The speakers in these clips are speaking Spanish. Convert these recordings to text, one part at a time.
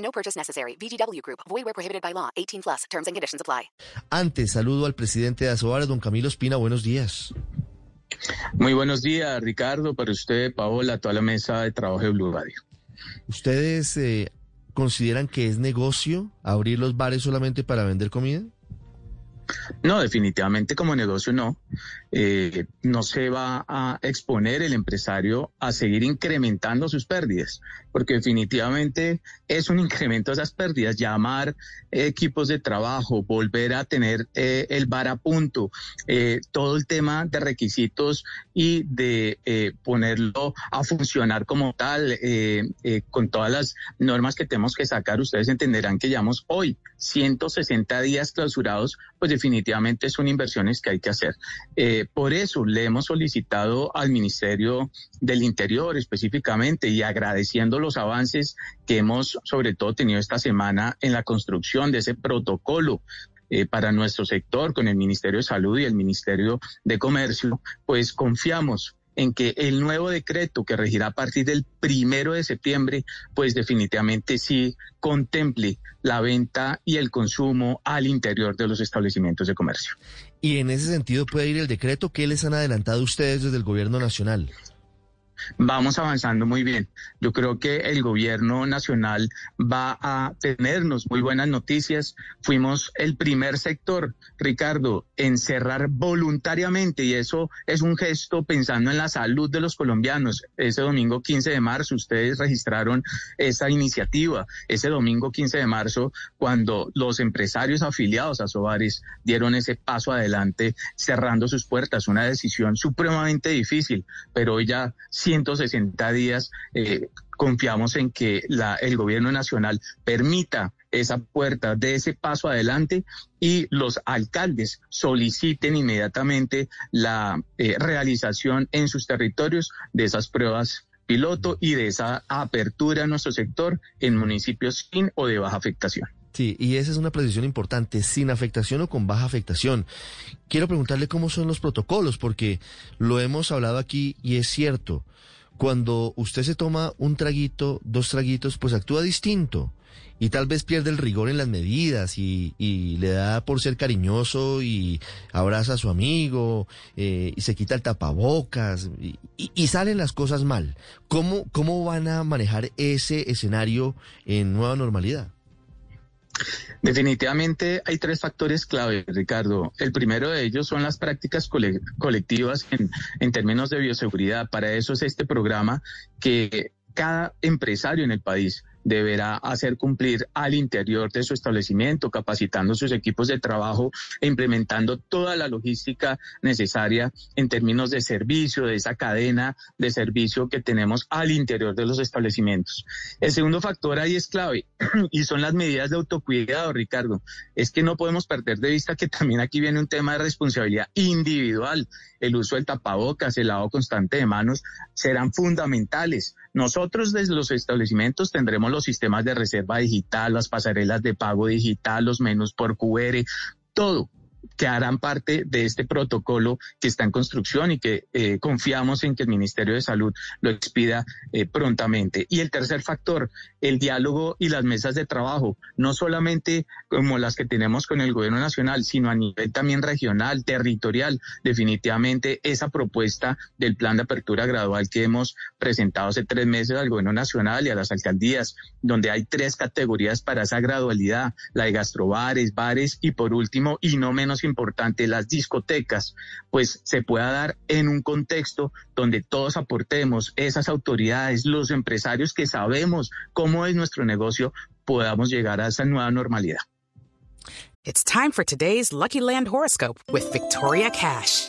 No purchase necessary. VGW Group. Void where prohibited by law. 18 plus. Terms and conditions apply. Antes, saludo al presidente de Asobar, don Camilo Espina. Buenos días. Muy buenos días, Ricardo, para usted, Paola, toda la mesa de trabajo de Blue Radio. ¿Ustedes eh, consideran que es negocio abrir los bares solamente para vender comida? No, definitivamente como negocio no. Eh, no se va a exponer el empresario a seguir incrementando sus pérdidas, porque definitivamente es un incremento de esas pérdidas. Llamar equipos de trabajo, volver a tener eh, el bar a punto, eh, todo el tema de requisitos y de ponerlo a funcionar como tal, con todas las normas que tenemos que sacar. Ustedes entenderán que llevamos hoy 160 días clausurados, pues definitivamente son inversiones que hay que hacer. Eh, por eso le hemos solicitado al Ministerio del Interior específicamente y agradeciendo los avances que hemos sobre todo tenido esta semana en la construcción de ese protocolo eh, para nuestro sector con el Ministerio de Salud y el Ministerio de Comercio, pues confiamos en que el nuevo decreto que regirá a partir del primero de septiembre, pues definitivamente sí contemple la venta y el consumo al interior de los establecimientos de comercio. Y en ese sentido puede ir el decreto que les han adelantado ustedes desde el gobierno nacional. Vamos avanzando muy bien. Yo creo que el gobierno nacional va a tenernos muy buenas noticias. Fuimos el primer sector, Ricardo, en cerrar voluntariamente y eso es un gesto pensando en la salud de los colombianos. Ese domingo 15 de marzo ustedes registraron esa iniciativa. Ese domingo 15 de marzo, cuando los empresarios afiliados a Sobares dieron ese paso adelante cerrando sus puertas, una decisión supremamente difícil, pero hoy ya 160 días, eh, confiamos en que la, el gobierno nacional permita esa puerta de ese paso adelante y los alcaldes soliciten inmediatamente la eh, realización en sus territorios de esas pruebas piloto y de esa apertura a nuestro sector en municipios sin o de baja afectación. Sí, y esa es una precisión importante, sin afectación o con baja afectación. Quiero preguntarle cómo son los protocolos, porque lo hemos hablado aquí y es cierto. Cuando usted se toma un traguito, dos traguitos, pues actúa distinto y tal vez pierde el rigor en las medidas y, le da por ser cariñoso y abraza a su amigo eh, y se quita el tapabocas y, y, salen las cosas mal. ¿Cómo, ¿Cómo van a manejar ese escenario en nueva normalidad? Definitivamente hay tres factores clave, Ricardo. El primero de ellos son las prácticas colectivas en, en términos de bioseguridad. Para eso es este programa que cada empresario en el país deberá hacer cumplir al interior de su establecimiento, capacitando sus equipos de trabajo e implementando toda la logística necesaria en términos de servicio, de esa cadena de servicio que tenemos al interior de los establecimientos. El segundo factor ahí es clave y son las medidas de autocuidado, Ricardo. Es que no podemos perder de vista que también aquí viene un tema de responsabilidad individual. El uso del tapabocas, el lavado constante de manos serán fundamentales. Nosotros desde los establecimientos tendremos los sistemas de reserva digital, las pasarelas de pago digital, los menús por QR, todo que harán parte de este protocolo que está en construcción y que eh, confiamos en que el Ministerio de Salud lo expida eh, prontamente. Y el tercer factor, el diálogo y las mesas de trabajo, no solamente como las que tenemos con el Gobierno Nacional, sino a nivel también regional, territorial. Definitivamente esa propuesta del plan de apertura gradual que hemos presentado hace tres meses al Gobierno Nacional y a las alcaldías, donde hay tres categorías para esa gradualidad, la de gastrobares, bares y por último, y no menos las discotecas, pues se pueda dar en un contexto donde todos aportemos, esas autoridades, los empresarios que sabemos cómo es nuestro negocio, podamos llegar a esa nueva normalidad. It's time for today's Lucky Land horoscope with Victoria Cash.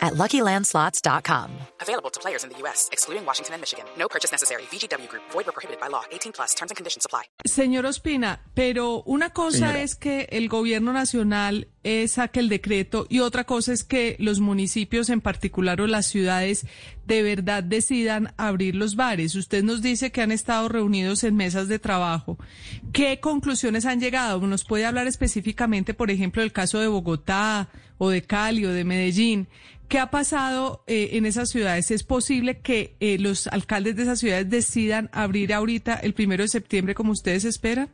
at LuckyLandSlots.com. Available to players in the U.S., excluding Washington and Michigan. No purchase necessary. VGW Group. Void or prohibited by law. 18 plus. Terms and conditions apply. Señor Ospina, pero una cosa Señora. es que el gobierno nacional eh, saque el decreto y otra cosa es que los municipios en particular o las ciudades de verdad decidan abrir los bares. Usted nos dice que han estado reunidos en mesas de trabajo. ¿Qué conclusiones han llegado? ¿Nos puede hablar específicamente, por ejemplo, del caso de Bogotá o de Cali o de Medellín? ¿Qué ha pasado eh, en esas ciudades? ¿Es posible que eh, los alcaldes de esas ciudades decidan abrir ahorita el primero de septiembre como ustedes esperan?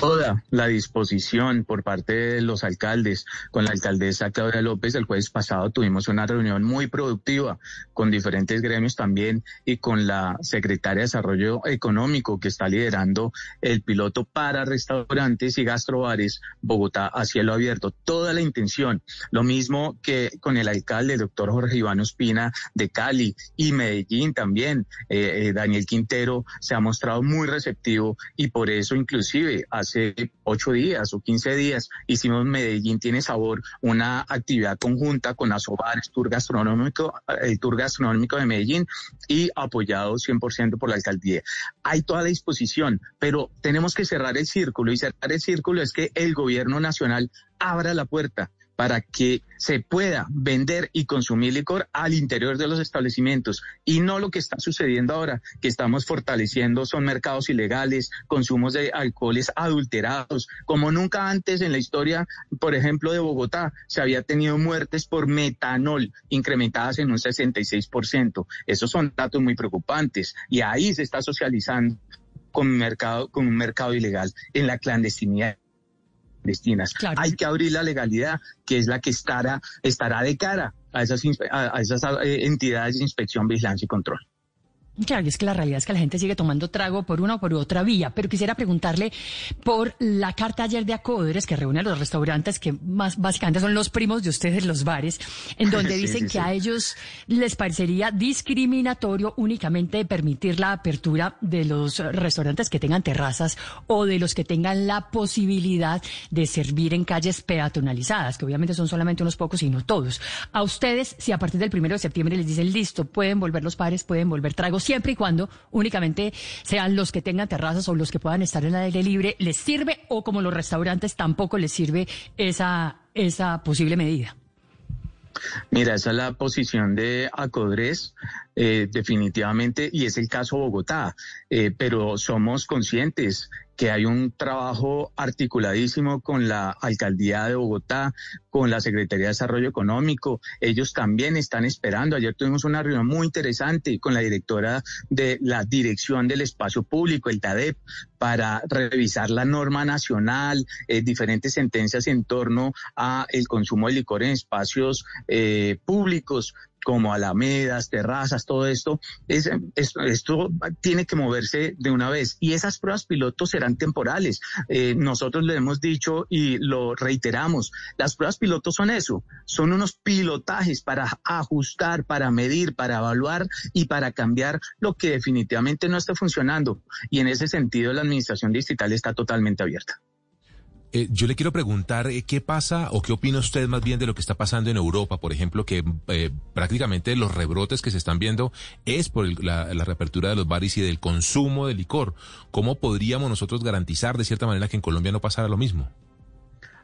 Toda la disposición por parte de los alcaldes. Con la alcaldesa Claudia López, el jueves pasado tuvimos una reunión muy productiva con diferentes gremios también y con la secretaria de Desarrollo Económico que está liderando el piloto para restaurantes y gastrobares Bogotá a cielo abierto. Toda la intención. Lo mismo que con el alcalde, el doctor Jorge Iván Ospina de Cali y Medellín también. Eh, eh, Daniel Quintero se ha mostrado muy receptivo y por eso inclusive hace ocho días o quince días hicimos Medellín Tiene Sabor, una actividad conjunta con Asobares, Tour Gastronómico, el Tour Gastronómico de Medellín y apoyado 100% por la alcaldía. Hay toda la disposición, pero tenemos que cerrar el círculo y cerrar el círculo es que el gobierno nacional abra la puerta para que se pueda vender y consumir licor al interior de los establecimientos. Y no lo que está sucediendo ahora, que estamos fortaleciendo son mercados ilegales, consumos de alcoholes adulterados, como nunca antes en la historia, por ejemplo, de Bogotá, se había tenido muertes por metanol incrementadas en un 66%. Esos son datos muy preocupantes. Y ahí se está socializando con mercado, con un mercado ilegal en la clandestinidad Claro. Hay que abrir la legalidad, que es la que estará, estará de cara a esas, a esas eh, entidades de inspección, vigilancia y control. Claro, y es que la realidad es que la gente sigue tomando trago por una o por otra vía, pero quisiera preguntarle por la carta ayer de Acodres que reúne a los restaurantes que más básicamente son los primos de ustedes, los bares, en donde Sí, dicen sí, que sí. a ellos les parecería discriminatorio únicamente permitir la apertura de los restaurantes que tengan terrazas o de los que tengan la posibilidad de servir en calles peatonalizadas, que obviamente son solamente unos pocos y no todos. A ustedes, si a partir del primero de septiembre les dicen listo, pueden volver los bares, pueden volver tragos, siempre y cuando únicamente sean los que tengan terrazas o los que puedan estar en el aire libre, ¿les sirve o como los restaurantes tampoco les sirve esa, esa posible medida? Mira, esa es la posición de Acodres, eh, definitivamente, y es el caso Bogotá, eh, pero somos conscientes que hay un trabajo articuladísimo con la alcaldía de Bogotá, con la Secretaría de Desarrollo Económico. Ellos también están esperando. Ayer tuvimos una reunión muy interesante con la directora de la Dirección del Espacio Público, el TADEP, para revisar la norma nacional, eh, diferentes sentencias en torno a el consumo de licor en espacios eh, públicos como alamedas, terrazas, todo esto, es, es- esto tiene que moverse de una vez. Y esas pruebas pilotos serán temporales. Eh, nosotros le hemos dicho y lo reiteramos, las pruebas pilotos son eso, son unos pilotajes para ajustar, para medir, para evaluar y para cambiar lo que definitivamente no está funcionando. Y en ese sentido la administración distrital está totalmente abierta. Eh, yo le quiero preguntar eh, qué pasa o qué opina usted más bien de lo que está pasando en Europa, por ejemplo, que eh, prácticamente los rebrotes que se están viendo es por el- la, la reapertura de los bares y del consumo de licor. ¿Cómo podríamos nosotros garantizar de cierta manera que en Colombia no pasara lo mismo?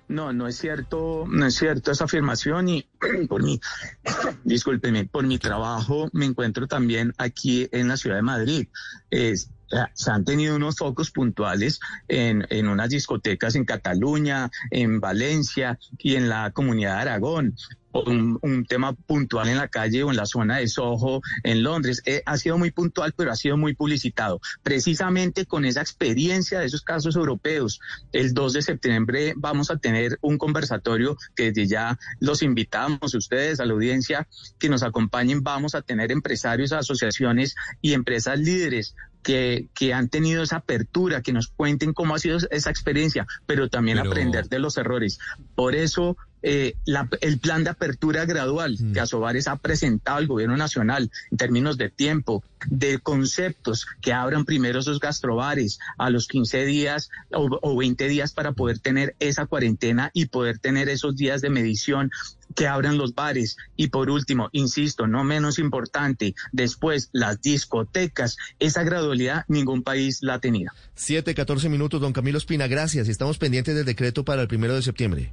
No, no es cierto, no es cierto esa afirmación y por mi, discúlpeme, por mi trabajo me encuentro también aquí en la ciudad de Madrid. Es- se han tenido unos focos puntuales en, en unas discotecas en Cataluña, en Valencia y en la comunidad de Aragón. Un, un tema puntual en la calle o en la zona de Soho, en Londres. Eh, ha sido muy puntual, pero ha sido muy publicitado. Precisamente con esa experiencia de esos casos europeos, el 2 de septiembre vamos a tener un conversatorio que desde ya los invitamos ustedes a la audiencia que nos acompañen. Vamos a tener empresarios, asociaciones y empresas líderes que, que, han tenido esa apertura, que nos cuenten cómo ha sido esa experiencia, pero también Pero- aprender de los errores. Por eso, eh, la- el plan de apertura gradual Mm. que Asobares ha presentado al gobierno nacional en términos de tiempo, de conceptos, que abran primero esos gastrobares a los 15 días o, o 20 días para poder tener esa cuarentena y poder tener esos días de medición que abran los bares. Y por último, insisto, no menos importante, después las discotecas. Esa gradualidad ningún país la ha tenido. 7, 14 minutos, don Camilo Espina, gracias. y Estamos pendientes del decreto para el primero de septiembre.